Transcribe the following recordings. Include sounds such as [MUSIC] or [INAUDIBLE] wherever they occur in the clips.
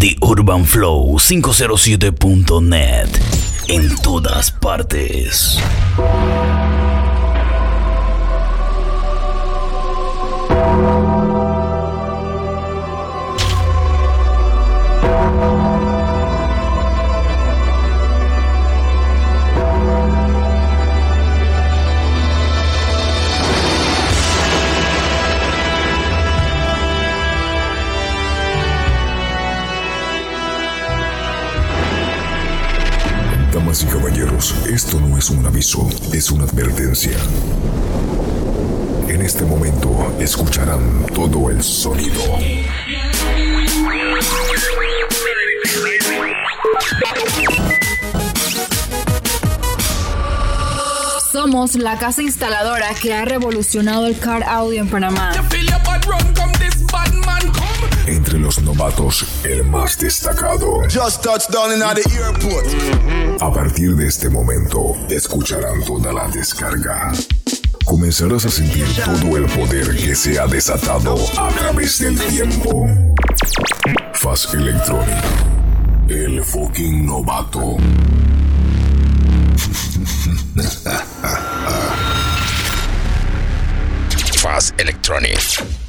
The Urban Flow 507.net. En todas partes. Esto no es un aviso, es una advertencia. En este momento escucharán todo el sonido. Somos la casa instaladora que ha revolucionado el car audio en Panamá. Entre los novatos, el más destacado. Just touched down in the airport. A partir de este momento, escucharán toda la descarga. Comenzarás a sentir todo el poder que se ha desatado a través del tiempo. Fast Electronic. El fucking novato. Fast Electronic.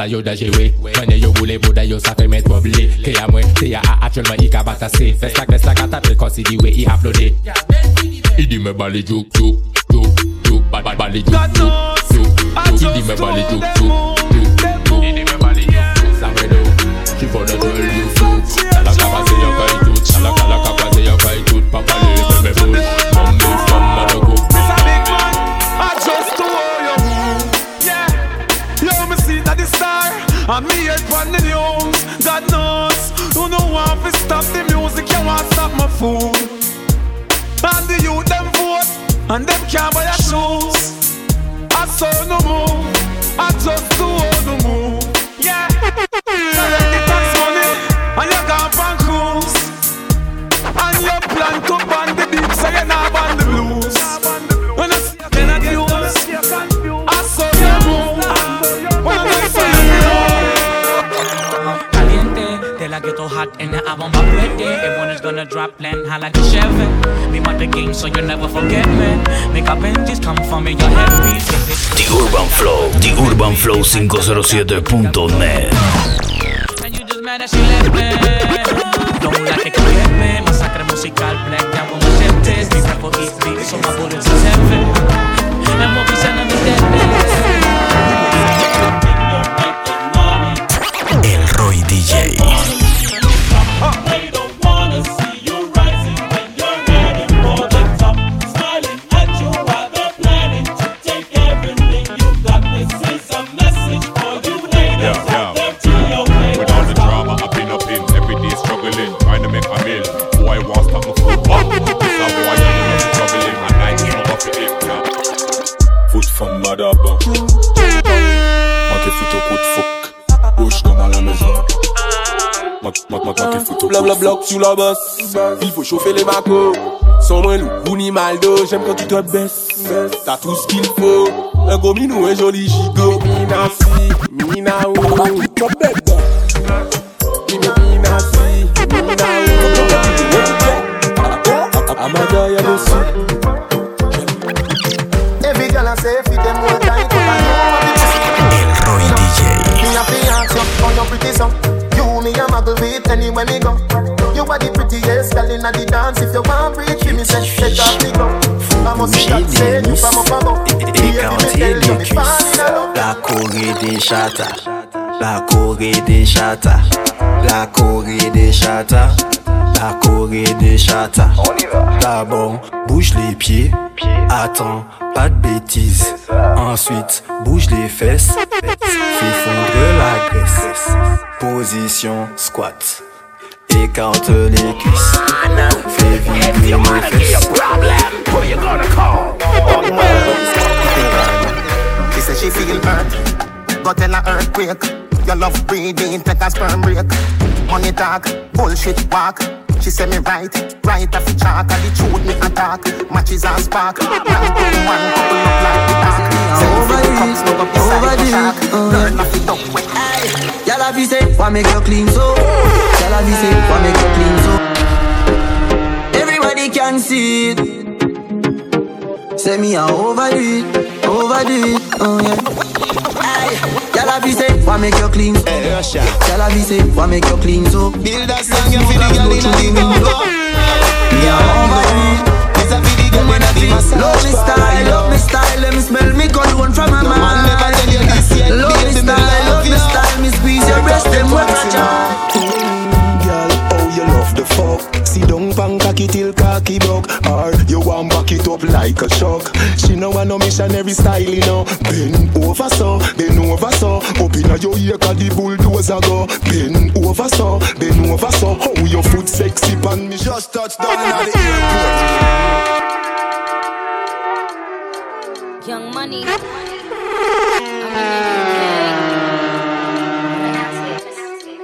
La yo da jewe Mwenye yo boule bouda yo sa fe met woble Ke ya mwen, se ya a actuellement i ka batase Festak festak a tape konsi di we i aplode I di me bali juk juk juk juk ba- ba- Bali juk juk juk I di me bali juk juk juk juk I di me bali juk juk Sa me do She for the girl juk juk Ala kapa se yo kay tout Ala kala kapa se yo kay tout Papa le me and me head on the news. God knows, you know want to stop the music, you want stop my food. And the youth them vote, and them can't buy your shoes. I saw no move, I just to hold no move. Yeah, collect the tax money, and you from cruise. And you plan to ban the beat, so you're not ban Ghetto hot and the album up ready. Everyone is gonna drop land high like a Chevy. Me about the game, so you'll never forget me. Make up come for me, your headpiece. The Urban Flow. The Urban Flow 507.net. And you just mad that she left me. Don't like it, correct me. Masacre musical, black down with machetes. Me rap for eat beat, so my bullets is heavy. And we'll be sending me dead El Roy DJ. De Blablabla sous la bosse. Il faut chauffer les macos. Sans moins loup, ou ni maldo. J'aime quand tu te baisses. T'as tout ce qu'il faut. Un gros minou, un joli gigot. Mina si, mina ou. Inna the dance. If you want me say. Et quand il la Corée des chatas, la Corée des chatas, la Corée des chatas. La Corée des chata. D'abord, bouge les pieds. Attends, pas de bêtises. Ensuite, bouge les fesses. Fais fondre la graisse. Position squat. Écarte les cuisses. Fais vibrer les fesses. She said she feel hurt, go tell her earthquake. Your love breathing, take a sperm break. Money talk, bullshit walk. She said me right, right off the chalk, and the truth me attack. Matches and spark, one to one, couple up like the dark. Over the no go beside the shark. Learn off the duck when Y'all have you say, why make you clean so? Y'all have you say, why make you clean so? Everybody can see it. Say me a overdo it, overdo it, oh yeah. Aye, y'all have you say, why make you clean so? Y'all have you say, why make you clean so? Build that song, you feel the girl in the go Me a overdo it. It's a video girl in the Love me style, love me style, let me smell me cologne from my mind. Love me style, love me style, me squeeze your breast, them wet a Girl, Pan cocky till cocky buck Or you want back it up like a shock She know I no missionary style, you know. Bend over so, bend over so. Up inna your ear cause the bulldozer go. Bend over so, bend over so. How your foot sexy pan me? Just touch down inna the airport. Young money.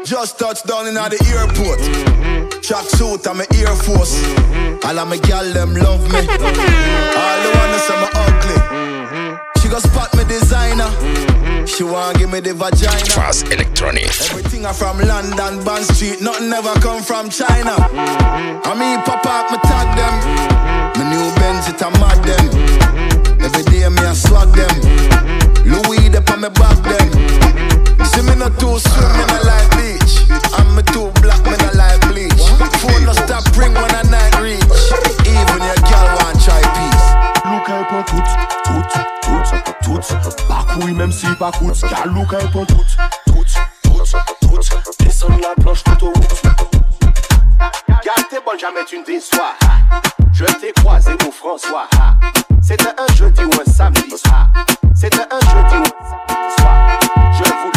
Just touched down in the airport. Track suit and my Air Force. Mm-hmm. All of my gal them love me. Mm-hmm. All the wanna say me ugly. Mm-hmm. She go spot me designer. She want give me the vagina. Fast Electronic. Everything I from London, Bond Street. Nothing ever come from China. I mean, pop up, me tag them. My new Benz, it a mad them. Every day me a swag them. Louis, they on me back them. See me not too swim, me not like beach. I'm me too black, me not. Phone no stop ring when I night reach. Even your girl want try peace. Look un peu tout, tout, tout, tout Parcours même si pas coûte Car look un peu tout, tout, tout, tout Descends la planche d'autoroute Garde tes bonnes, jamais tu ne déçois. Je t'ai croisé au François. C'était un jeudi ou un samedi. C'était un jeudi ou un samedi soir. Je voulais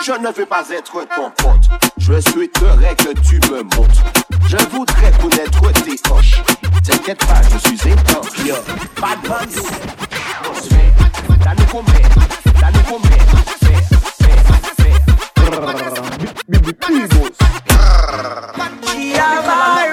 Je ne veux pas être ton pote. Je souhaiterais que tu me montres. Je voudrais connaître tes poches. T'inquiète pas, je suis étanche. Yo, bad bunny. T'as nous combien? T'as nous combien? She have her man,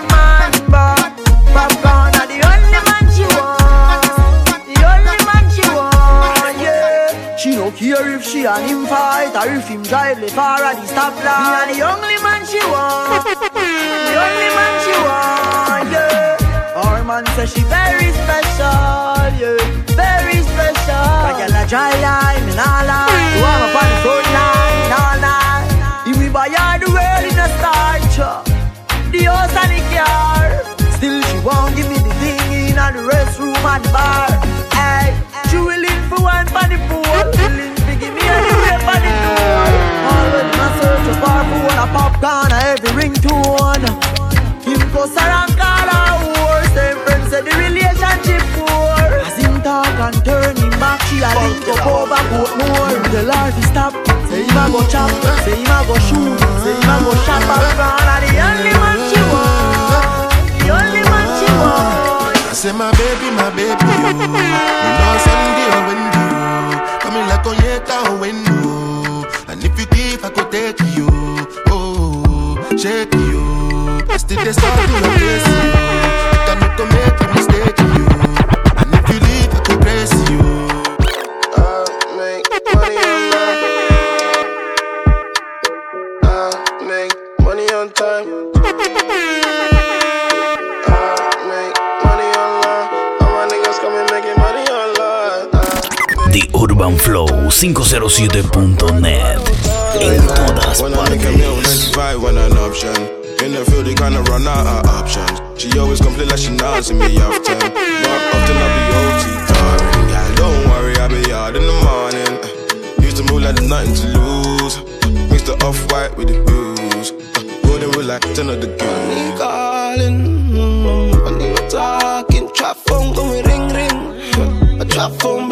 or if him drive the far at the stoplight. Me and the only man she want. [LAUGHS] The only man she want, yeah. Our man says she very special, yeah. Very special. Like a la dry line, and all lie. You up on the front line, all night. If we buy her the world in a starch, uh, the house and the car. Still she won't give me the thing in the restroom and the bar. Hey, she willing for one for the pool, for the door. Always in search our phone, a popcorn, a every ringtone. Him her and call horse. Them friends say the relationship poor. As him talk and turn him back, she a link up over boat more. Tell her to stop. Say him a go chop, say him a go shoot, say him a go shot popcorn. And the only man she want, the only man she want. I say my baby, my baby, you. You know Sunday or window, coming like on your window. If I could take you. Oh, shake you. I still they start to replace you. Can you come make a mistake you? And if you leave, I could praise you. I make money online. I make money on time. I make money online. All my niggas coming making money online. The Urban Flow 507.net. En When I make a meal, partes. 95 when an option. In the field, they kinda run out of options. She always complain like she not see me often. But often I be OT tiring. Girl, don't worry, I be out in the morning. Used to move like there's nothing to lose. Mixed the off-white with the wheels. Uh, golden rule like ten of the girl. Me calling, mm, when you talking, trap phone going ring ring. A trap phone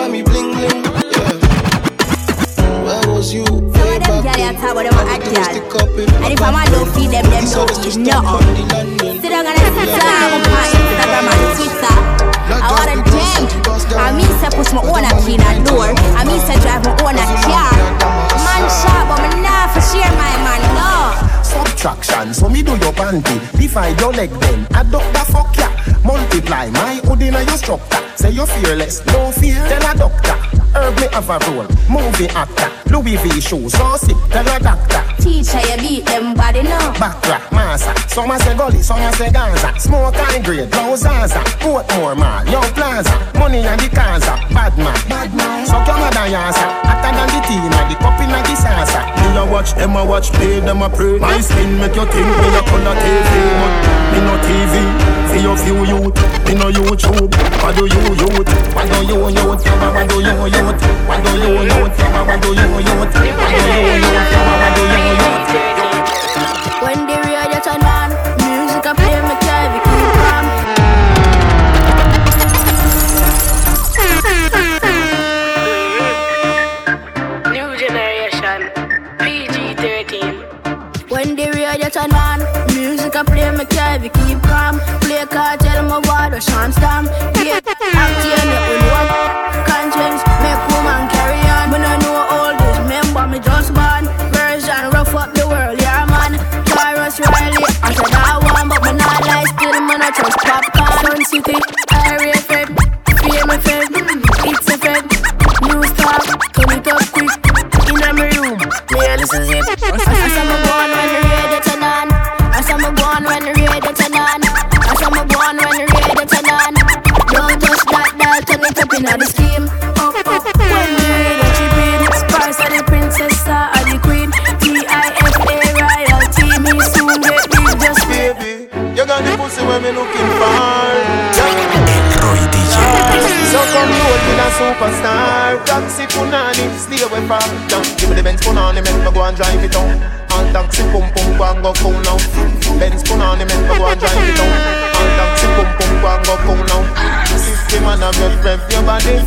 of them gyal a talk about them a hot. And if I'm a don't feed them, them don't eat nothing. Sit down and on my Instagram and Twitter. I want a them. I mean say push my own a key in a door. I mean say drive my own a car. Man sharp, but me nah for share my man, no. Subtraction, so me do your panty. Divide your leg then, adopt the fuck ya. Multiply my hood in your structure. Say you're fearless, no fear. Tell a doctor. Herb me have a role, movie actor. Louis V shoes, so sick. Tell a doctor. Teacher, you beat them body now. Backtrack, massa. Some a say gully, some a say Gaza. Smoke and grade, blow Zaza. Portmore mall, Young Plaza. Money and the Kaza. Bad man, bad man. So come a dancer. Hotter than the tea, now the cup in the salsa. Me a watch, them a watch, play, them a pray. My skin make you think me a color TV, but me no TV. See your few youth, me no YouTube. What do you youth? What do you youth? What do you youth? What do you youth? What do you youth? What do you youth? What do you youth? When the turn on, music I play me carry keep calm. Play cartel my water Sean Stam. Yeah, act in the only one. Conscience stay away from down Give me the Benz punani, make me go and drive it down All taxi pum pum go and go cool now Benz punani, make me go and drive it down All taxi pum pum go and go cool now Fifty man of your rev your body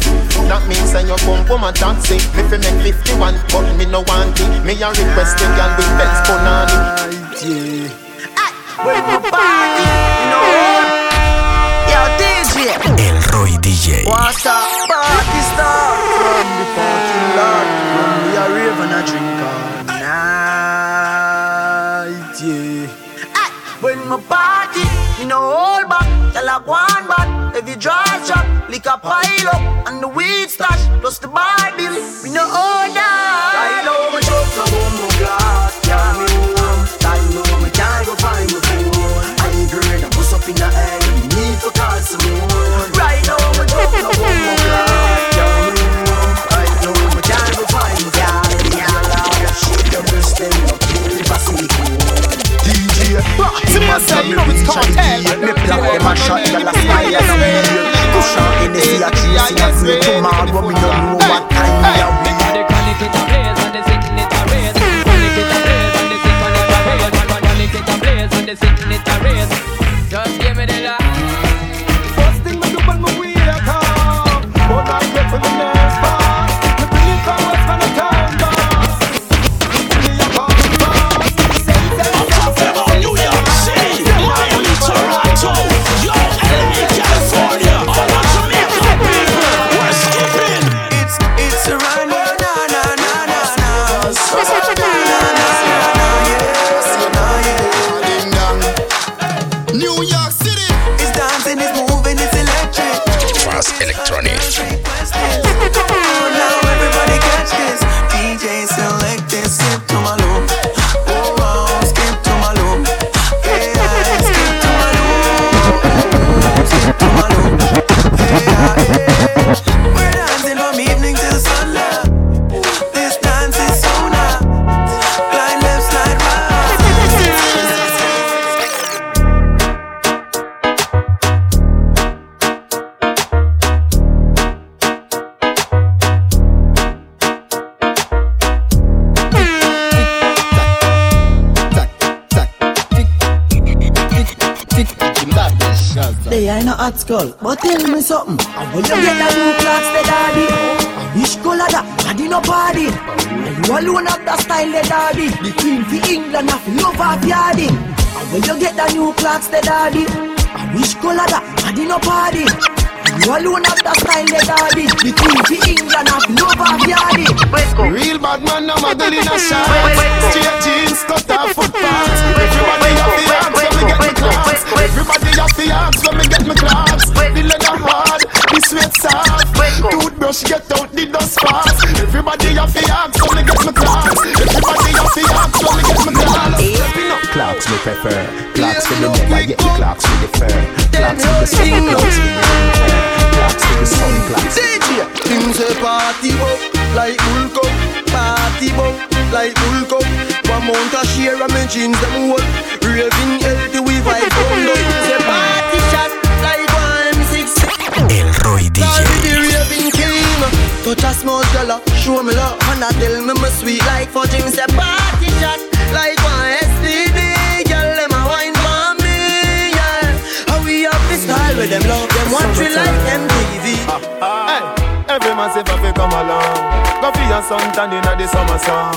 That means that you pum pum a taxi Me fi make 51, but me no want it Me a request the girl with Benz punani Yeah. When my body, you know. Yo, DJ. El Roy DJ. What's up, a pile up. And the weed stash, plus the Bible. Me no order. I know hot skull, but tell me something. And when you get that new clocks, the daddy. I wish color that, daddy no party. And you alone have that style, the daddy. The queen for England, have love of yarding. And when you get that new clocks, the daddy. I wish color that, daddy no party. You alone have that style, the daddy. The queen for England, have love of yarding. Real bad man, no model in a shot. Straight jeans, cut off footpaths. Everybody have the arms when me get me class. Everybody have the arms when me get me class. The leather hard, the sweat soft. Toothbrush get out the dust fast. Everybody have the arms when me get me class. Everybody have the arms when me get me class. Clocks me prefer. Clocks for the I the clocks with the fur. Clocks for the summer, clocks for the winter. Clocks for the sun, clocks. DJ, him say party up like bull cup, party up like bull cup. One mount a share of me jeans them hold, raving healthy we vibe round up. Say party shot like one six. El Roy the DJ. Touch a small girl, show me love, and I tell me me sweet like fudge. Him say party shot like one with them love them watch we like MTV. Every man say fi come along. Go for your suntan inna the summer sun.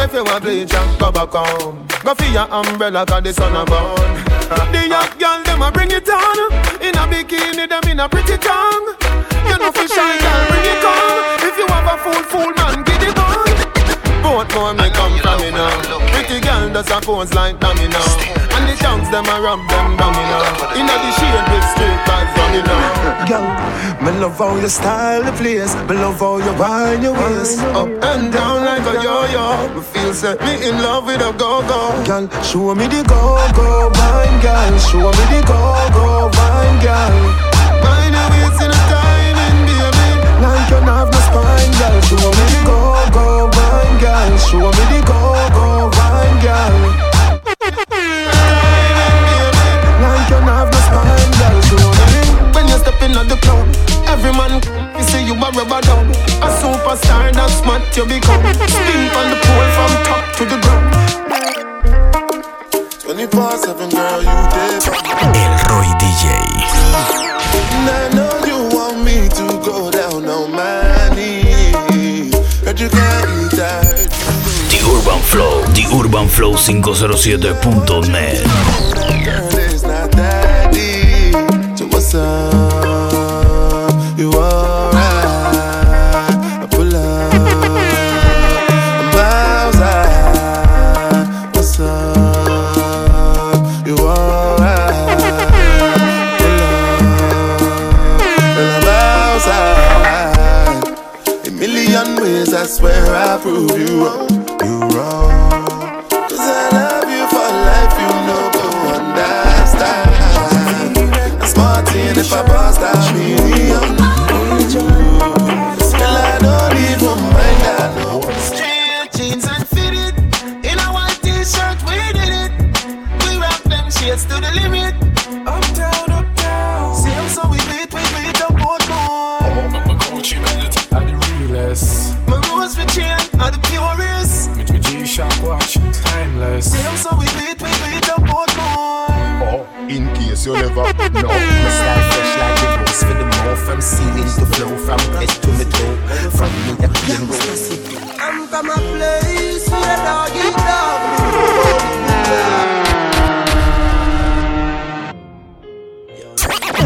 If you want bleach and go back home. Go for your umbrella 'cause the sun a burn. The young girl them a bring it on. In a bikini them in a pretty tongue. You know for shy girl bring it on. If you have a fool fool man on. Both more me come from me now. Pretty girl does a pose like dummy now. And the tongues them a rub them down me now. Inna the shade with straight vibes from me now. Girl, me love how you style the place. Me love how you wind your waist. Up and down like a yo-yo. Me feel set me in love with a go-go. Girl, show me the go-go wine, girl. Show me the go-go wine, girl. You have no spine, girl. Show me the go-go wine, girl. Show me the go-go wine, girl. You have no spine, girl. When you step in at the club, every man you say you a rubber dub. A superstar that's smart you become. Spin on the pole flow507.net. in case you never know, my style fresh like the rose for the mouth, from ceiling to flow, from head to the toe, from me to clean road. I'm from a place where dog dog.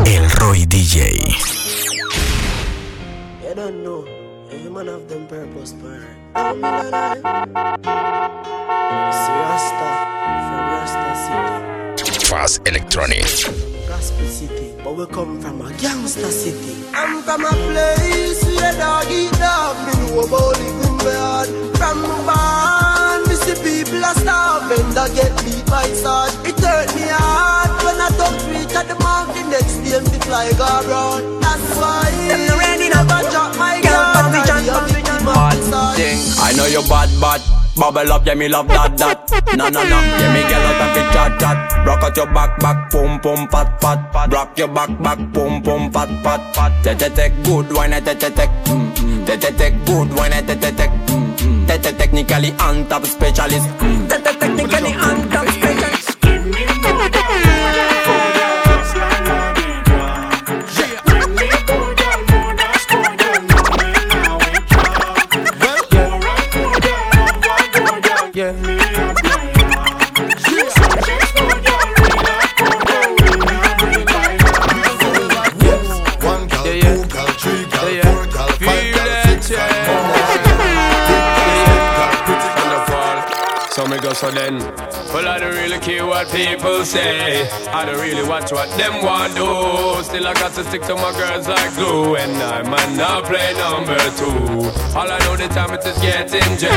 El Roy DJ. You don't know. Every man have them purpose, man. Don't me lie, lie. It's Rasta from Rasta City. Fast Electronic. Gospel City, but we come from a gangster city. I'm from a place where dog eat dog. Me know about living bad. From born, me see people are starving. That get beat by sword. It hurt me hard when I talk reach at the mountain. Next day, me fly go around. That's why them no ready never drop my gun. I know you're bad, bad. Bubble up, yeah, me love that, that. No, no, no, yeah, me get out of it, chat, chat. Rock out your back, back, pum, pum, fat, fat, fat. Rock your back, back, pum, pum, fat, fat, fat. Te, te, te, good wine, te, te, te, mm, mm. Te, te, te, good wine, te, te, te, mm, mm. Te, te, technically on top specialist. Te, te, technically on top so then. Well, I don't really care what people say. I don't really watch what them want do. Still, I got to stick to my girls like glue. And I might not play number two. All I know the time it is getting jet.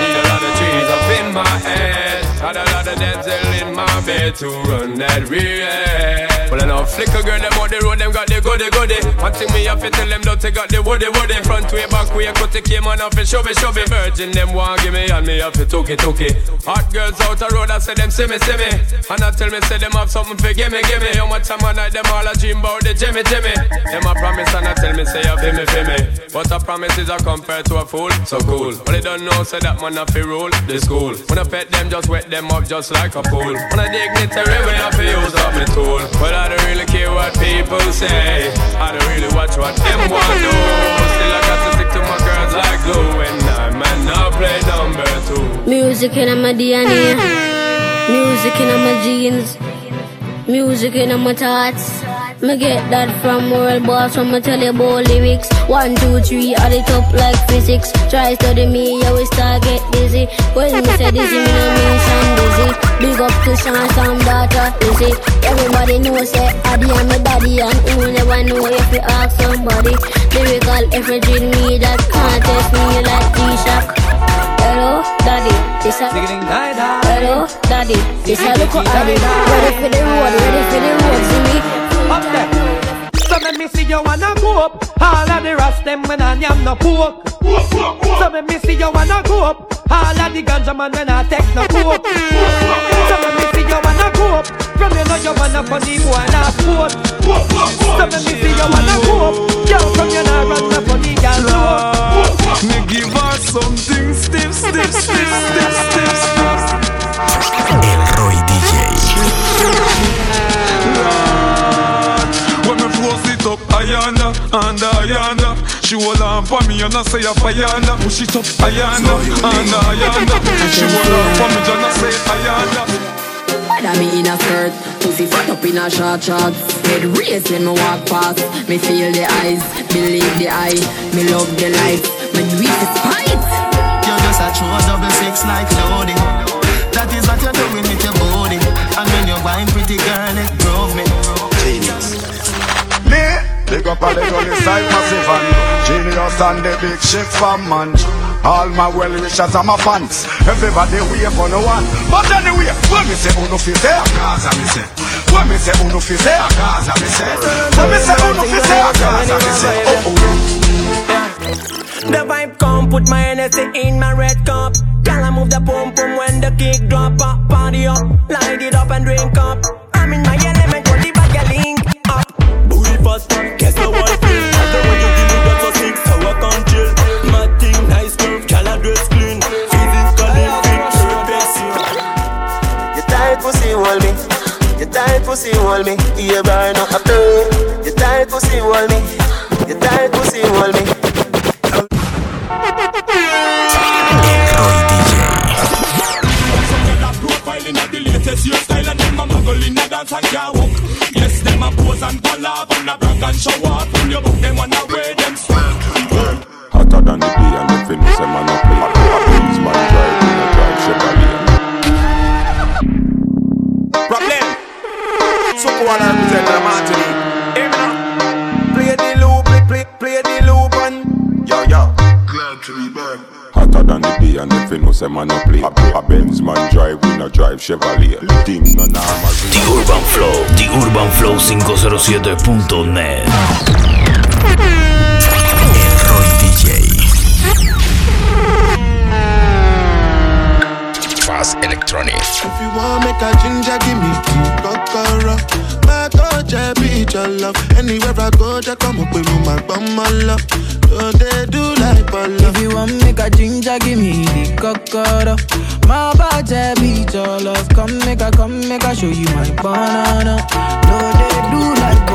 Need a lot of trees up in my head. Had a lot of dental in my bed to run that real. Well, I know flicker girl, them on the road, them got the goody goody. One thing me have to tell them, don't they got the woody woody. Front way, back way, cut the came on off and show me, show me. Virgin, them want give me, and me have to took it, took it. Hot girls out the road, I say them see me, see me. And I tell me, say them have something for gimme, gimme. How much time I night, them all a dream about the Jimmy, Jimmy. Them a promise, and I tell me, say you feel me, feel me. But a promise is a compare to a fool, so cool. But they don't know, say that man have to rule the school. When I pet them, just wet them up just like a pool. When I dignitary, we have to use up my tool. Well, I don't really care what people say. I don't really watch what them [LAUGHS] want do. Still, I got to stick to my girls like glue. And I might not play number two. Music in my DNA, music in my jeans, music in my thoughts. Me get that from world boss me tell you about lyrics. One, two, three, add it up like physics. Try study me, you will start get dizzy. When me say dizzy, me no mean Sean dizzy. Big up to Sean, some daughter, dizzy. Everybody knows say Addy and my daddy, and who never know if you ask somebody. Lyrical effigy me that can't test me like G-Shock. Hello, daddy, this a Hello, daddy, this a look at. Ready for the road, ready for the road, see me. Up there. So let me see you wanna go up. All of the rest them when I am no pork. So let me see you wanna go up. All of the ganja man when I take no coke. So let me see you wanna go up. From you know you wanna funny boy not sport. So let me see you wanna go up. Girl from you know run the funny girl low. Me give her something stiff, stiff, stiff, stiff, stiff, stiff. El Roy DJ. It up, ayanda, and ayanda. She hold on for me and I say a ayanda. Push it up, ayanda, and ayanda. She hold on for me and I say ayanda. Whether me in a skirt, pussy fat up in a short shorts Head race when me walk past Me feel the eyes, believe the eye Me love the life, me do it despite You just a true double six like Jody That is what you're doing with your body And when you're wine pretty girl, it big up all the Genius and the big man. All my well wishers and my fans. Everybody wait for no one. But anyway, when me say uno fi say? A me say. When me say uno fi say? A me say. When me say uno fi say? A me say. Oh oh. The vibe come, put my energy in my red cup. Girl, I move the pum pum when the kick drop. Up, party up, light it up and drink up. I'm in my pussy hold me You burn up a play You tight pussy hold me You tight pussy hold me latest hairstyle and a a. Yes, them a pose and collab and a brag and show. Pull your book, them wanna wear them. Hotter than the day say man a play A Benz man drive, we no drive Chevrolet Team no normal The Urban Flow, The Urban Flow 507.net. El Roy DJ. Fast Electronics. If you want make a ginger, give me tea, My coach, I be your. Anywhere I go, just come up with my bum, my love. Don't they do like ball If you want make a ginger, give me the cocoa. My body beat your love. Come make a, come make a show you my banana. No, they do like.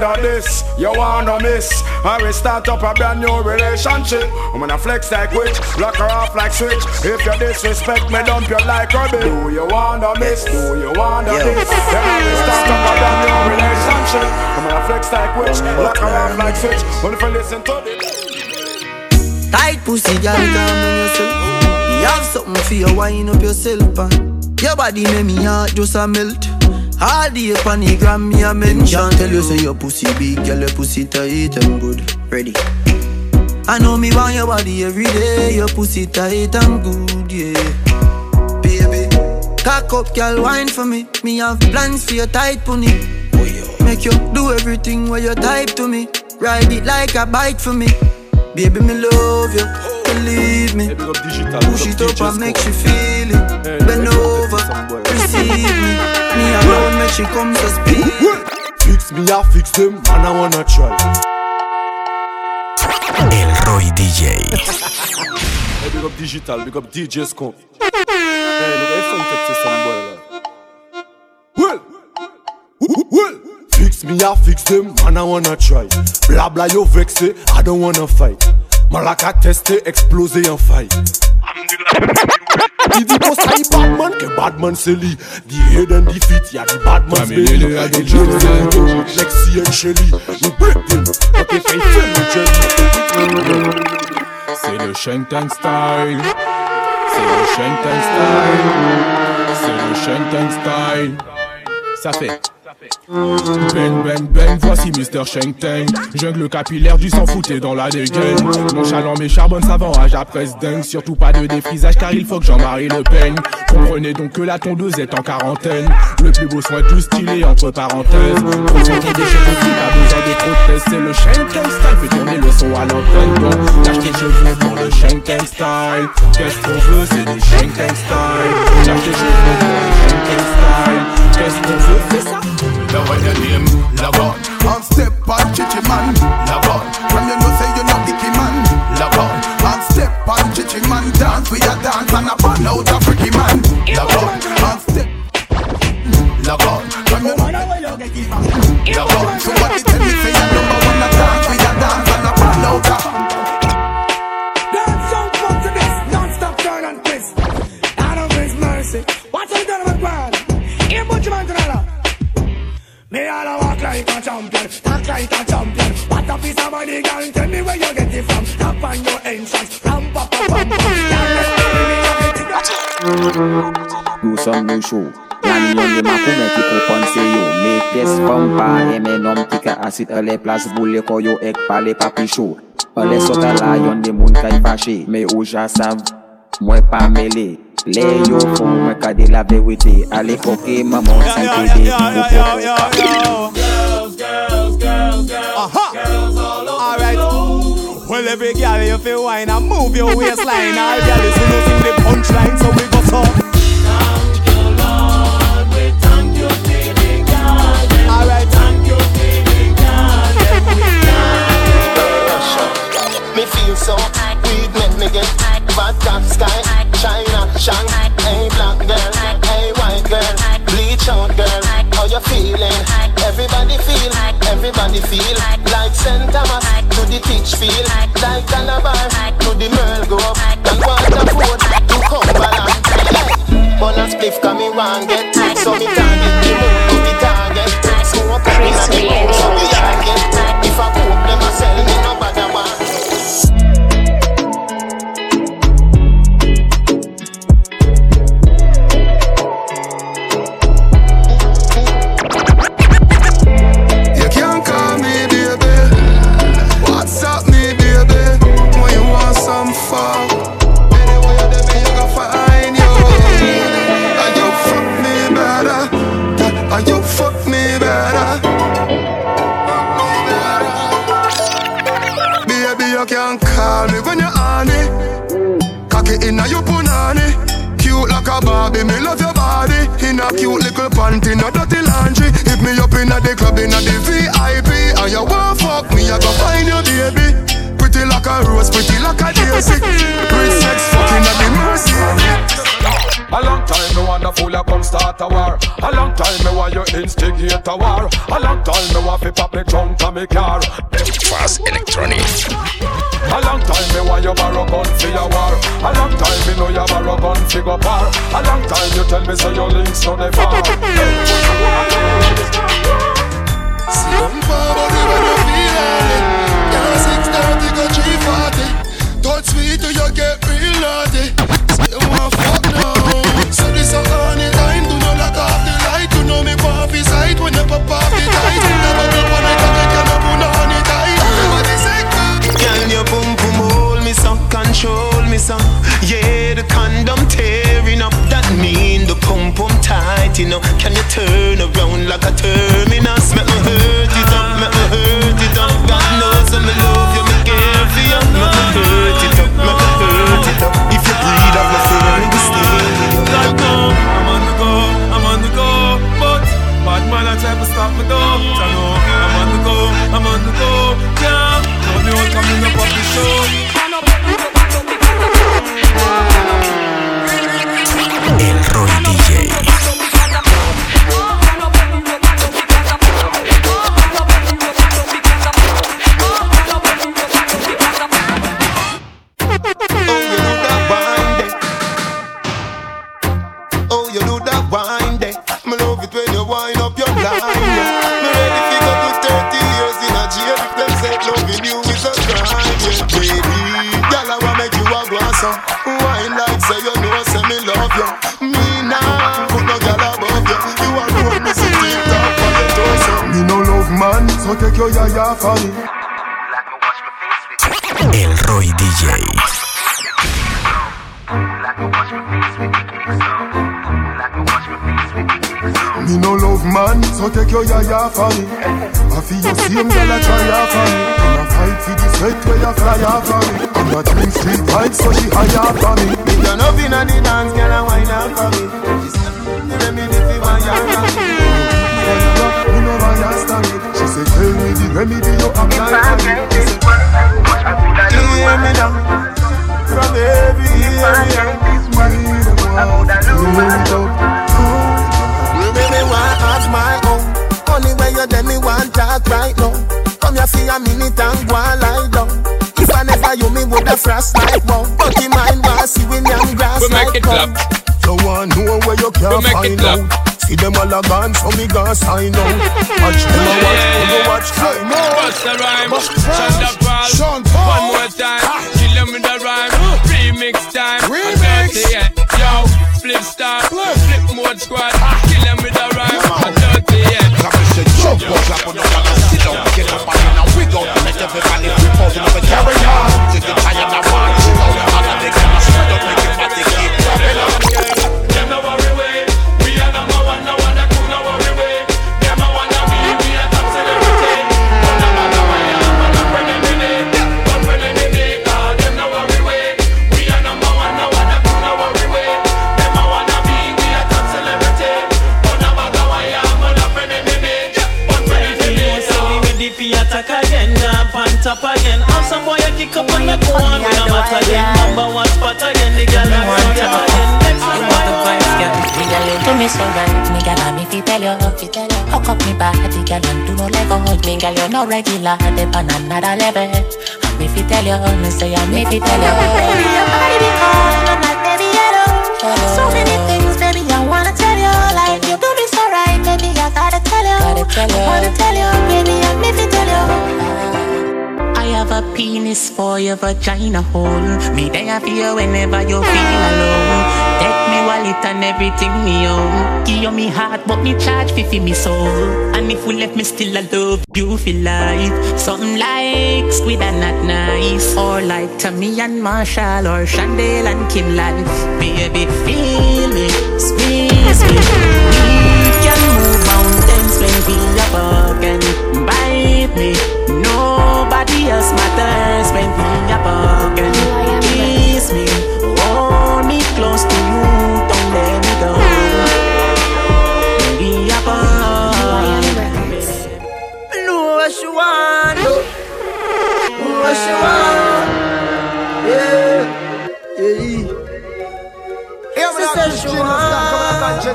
Wanna this, you wanna miss. I will start up a brand new relationship. I'm gonna flex like witch, lock her off like switch. If you disrespect me, dump you like rubbish. Do you wanna miss? Do you wanna Yeah. this? Then I will start up a brand new relationship. I'm gonna flex like witch, lock her off like switch. But if you listen to this. Tight pussy, girl, calm yourself. Me have something for you, wind up yourself, and your body make me heart just a melt. All day on the gram, me a mention. Tell you say your pussy big, girl, your pussy tight and good. Ready? I know me want your body every day. Your pussy tight and good, yeah. Baby, cock up, girl, wine for me. Me have plans for your tight pony. Oh, make you do everything where you type to me. Ride it like a bike for me. Baby, me love you. Believe me. Push it up and make you feel it. Bend over, receive me. Me alone make she come so speed. Fix me, I fix them, and I wanna try. El Roy DJ. Hey, big up digital, big up DJ Scum. Hey, look, if some text to some boy. Well, well. Fix me, I fix them, and I wanna try. Blah blah, you vex it, I don't wanna fight. Malaka teste, explose en fight. Di di ke se li Di head and di feet, ya di Di James Lexi and Shelly We break them, but they fight them and jelly C'est le Shengtang style. C'est le Shengtang style. C'est le Shengtang style. Ça fait. Bang bang bang, voici Mr. Sheng Teng. Jungle capillaire du sang fouté dans la dégaine. Nonchalant mais charbonne savant, âge à presse dingue. Surtout pas de défrisage car il faut que Jean-Marie Le Pen Comprenez donc que la tondeuse est en quarantaine. Le plus beau soin tout stylé entre parenthèses. Concentré des cheveux qui pas besoin de prothèses C'est le Sheng Teng style, fait tourner le son à l'antenne Donc. Lâche cheveux pour le Sheng style. Qu'est-ce qu'on veut, c'est du Sheng style. Lâche tes cheveux pour le Sheng Teng style Qu'est-ce qu'on veut, fais ça Now when your name Lagon And step on Chichi man. Lagon From you know say you not Dicky man. Lagon And step on Chichi man. Dance we a dance and a burn out a freaky man. Lagon And step. Lagon From you know Lagon Somebody tell me say you're number one a dance we a dance and a burn out a a champion, talk like a champion. What a piece of money, girl? Tell me where you get it from. Tap on your entrance, ram pa pa pam pam. Girl, let's tell get it. Do some new show Yan yon de makou men ki pou panse yo Me pes fam pa eme nom ki ka asit ale plas boule ko yo ek pale papi show Ale sota la yon de moun kay fache Me ou ja sav mwen pa mele Le yo fon mwen ka de la verite Ale koke maman san te de Alright. Well, every girl you feel wine and move your waistline. All girl is who sing the punchline, so we go so. Alright. Me feel so weed make me get vodka sky China Shanghai Hey black girl, hey white girl Bleach out girl, how you feeling? Everybody feel, Like St. Thomas to the teach feel. Like Calabar to the Merl Grove And Waterford to Cumberland bonus spliff come me one get. So me target yo ya ya fan. El Roy DJ. Me no love man, so take your ya for me. I feel you same girl I try ya for me. And I fight for this head where you fly ya for me. I'm street fight, so she higher for me. Me turn up inna the dance, girl I wine up for me. She said, mm, "Let me if you want ya." say tell me the remedy you apply for me. Hear me now From every area. one now you let me want right now. Come here a minute and go and lie down. If I never you, me would have frost like one. But in mind, I see when I'm grass we like make it one You want know where you can't find out. See them all a gone, so me gone sign out. Watch them a watch, them watch sign out. Bust a rhyme, Shonda the Sean Paul. One more time, kill them with the rhyme. Remix time. Remix. Yo, Spliff Star, flip Flipmode Squad. Kill them with the. China hole. Me there for you whenever you feel alone. Take me wallet and everything me own. Give you me heart, but me charge fifty me soul. And if we left me still, I love you for life. Something like squid and not nice, or like Tommy and Marshall, or Chandel and Kimlan. Baby, feel me, squeeze me. We can move mountains when we are walking. Bite me.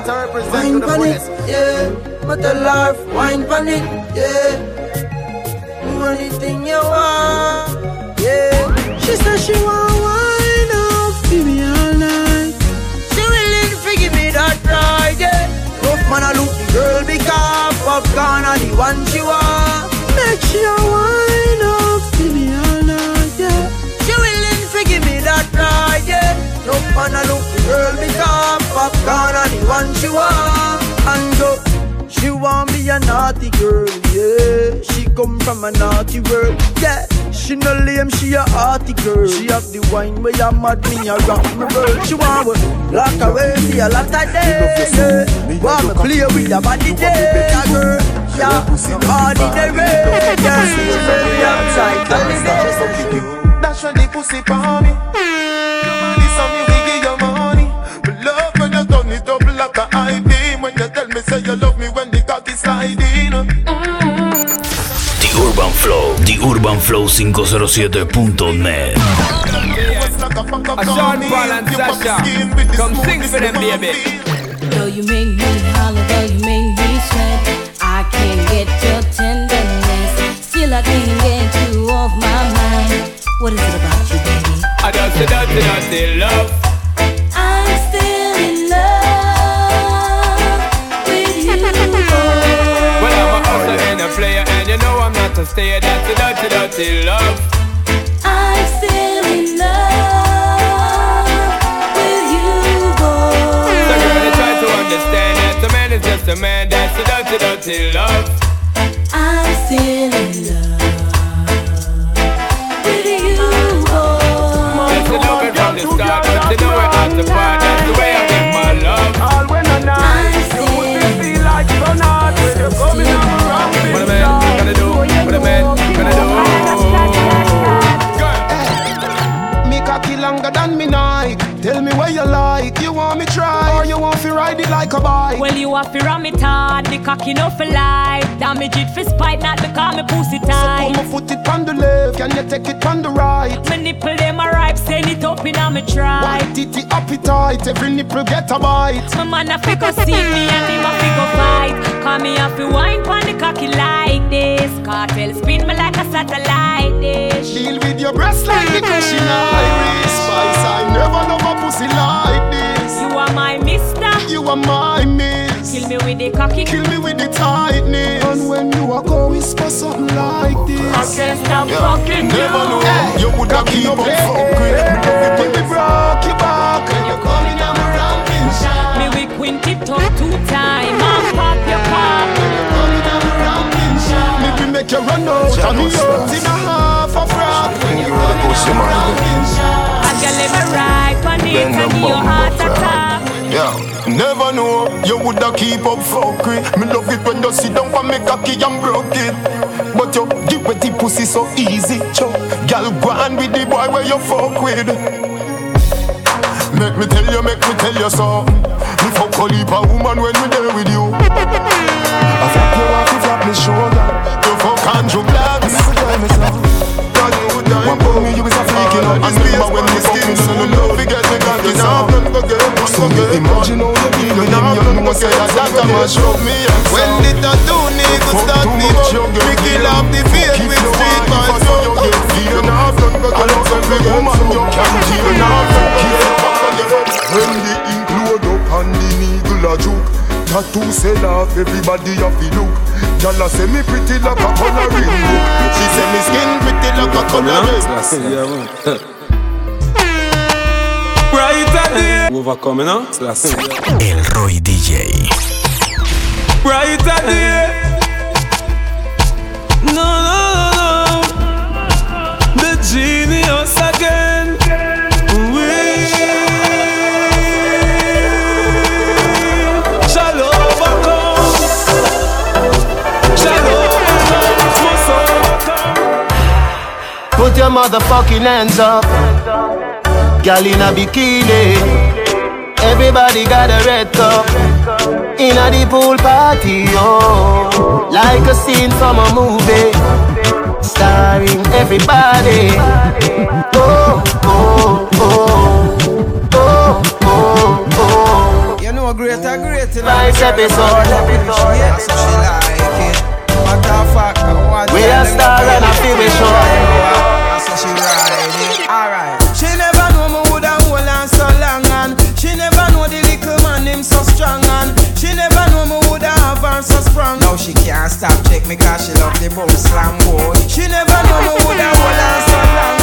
Wine pan it, yeah. But the life, wine pan it, yeah. Do anything you want, yeah. She said she want wine up, give me all night. She willing to give me that ride, yeah. Rough man, I look the girl because popcorn are the one she want. Make sure wine up, give me all night, yeah. She willing to give me that ride, yeah. Rough man, I look the popcorn are the one she want. And go. She want me a naughty girl, yeah. She come from a naughty world, yeah. She no lame, she a hearty girl. She have the wine where you mad me, a rock me world. She want me lock away me a lot of days, yeah. Want me play with your body, yeah, girl. Yeah, ordinary, yeah. She very outside. Dash when the pussy for me. Flow, The Urban Flow 507.net. A Sean Paul and Sasha, come sing for them, baby. Though you make me holler, though you make me sweat, I can't get your tenderness. Still, I can't get you off my mind. What is it about you, baby? I love. That's a dirty, dirty love. I'm still in love with you, boy. So girl, try to understand that a man is just a man. That's a dirty, dirty love. I'm still in love with you, boy. Just a love from the start, but you know we're the part. That's the way bike? Well, you have to ram it hard, the cocky no for life. Damage it for spite, not because me pussy tight So tight. come and put it on the left, can you take it on the right? My nipple them a ripe, send it up in a me try. White titty appetite, every nipple get a bite. My man a fi go see me and him a fi go fight. Call me a fi wine pon the cocky like this. Kartel spin me like a satellite dish. Deal with your breast like the cushion iris. Spice, I never love a pussy like this. You are my mister. You are my miss. Kill me with the cocky. Kill me with the tightness. And when you walk, go whisper something like this. I can't stop fucking you. Never know you would have keep up fuck with me. When we broke your back, and you're coming on my ramping shot. Me we quint it up two time. I pop your cock. Coming on my ramping shot. Me we make you run out, and me out in a half a frack. When you're coming on my ramping shot. I can let me ride pon it Bend and your heart up, attack. Yeah, never know you woulda keep up fuckery. Me love it when you sit down for me cocky and broke it. But you give with the pussy so easy, cho. Girl, go on with the boy where you fuck with. Make me tell you, make me tell you something. Me fuck a leap a woman when we there with you. I flap you off, you flap me shoulder. You fuck Andrew Blacks. One for me, you is a freak, you know. And remember when me fuck me, so no love, you get me cocky now. So me imagine how you feel when you know say that that a mash up me. When the tattoo nigga start me up We kill off the face with street boys so you get fear now done go get out every woman you can deal now When the ink load up and the needle a juke Tattoo sell off everybody a fi look. Gyal say me pretty like a [LAUGHS] coloring book She say me skin pretty like a coloring Brighter [LAUGHS] day. Overcoming, huh? El Roy DJ. Brighter day. No, no, no, no. The genius again. We shall overcome. Shall overcome. Overcome. Put your motherfucking hands up Girl in a bikini Everybody got a red cup In a the pool party, oh Like a scene from a movie Starring everybody Oh, oh, oh Oh, oh, oh You great, a great. know. Nice episode. That's how she like it. Matter of fact, I want We tell a star and they feel know sure. Stop check me cause she love the boom slam boy. She never know me woulda hold on so long.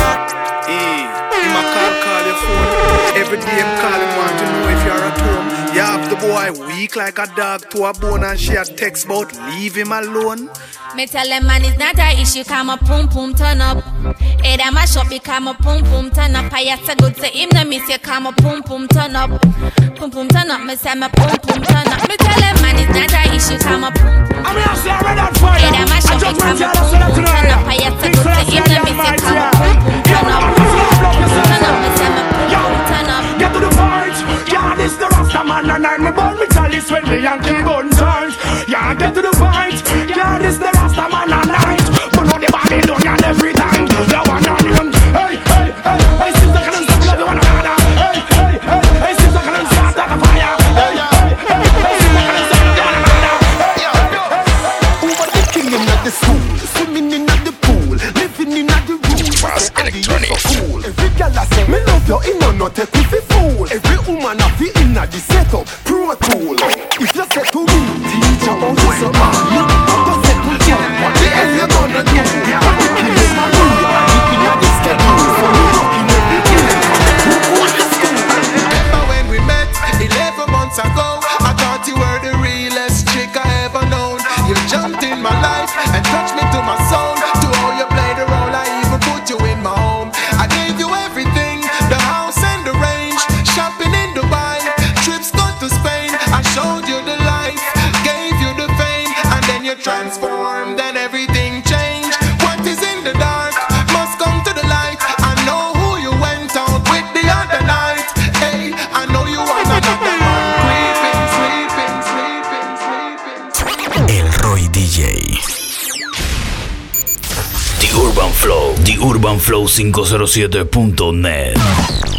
Hey, him a call, your phone. Every day him call him want to know if you're at home. You have the boy weak like a dog to a bone and she a text about leave him alone. Me tell them man it's not a issue, come a pum pum turn up. Hey, them a shop become a pum pum turn up. I have to good to him, no miss you come a pum pum turn up. Pum pum turn up, me say me pum pum turn up. Me tell them man it's not a issue, come a pum pum. I'm here, say I'm ready on fire. Hey, them a shop I just become a pum pum turn up. I have to good to him, no miss you come a pum pum turn up. This the Rasta man and I'm a born with chalice when me and kill gun times. Yeah, get to the point. Yeah, this the Rasta man and I'm. But on the and every. 507.net.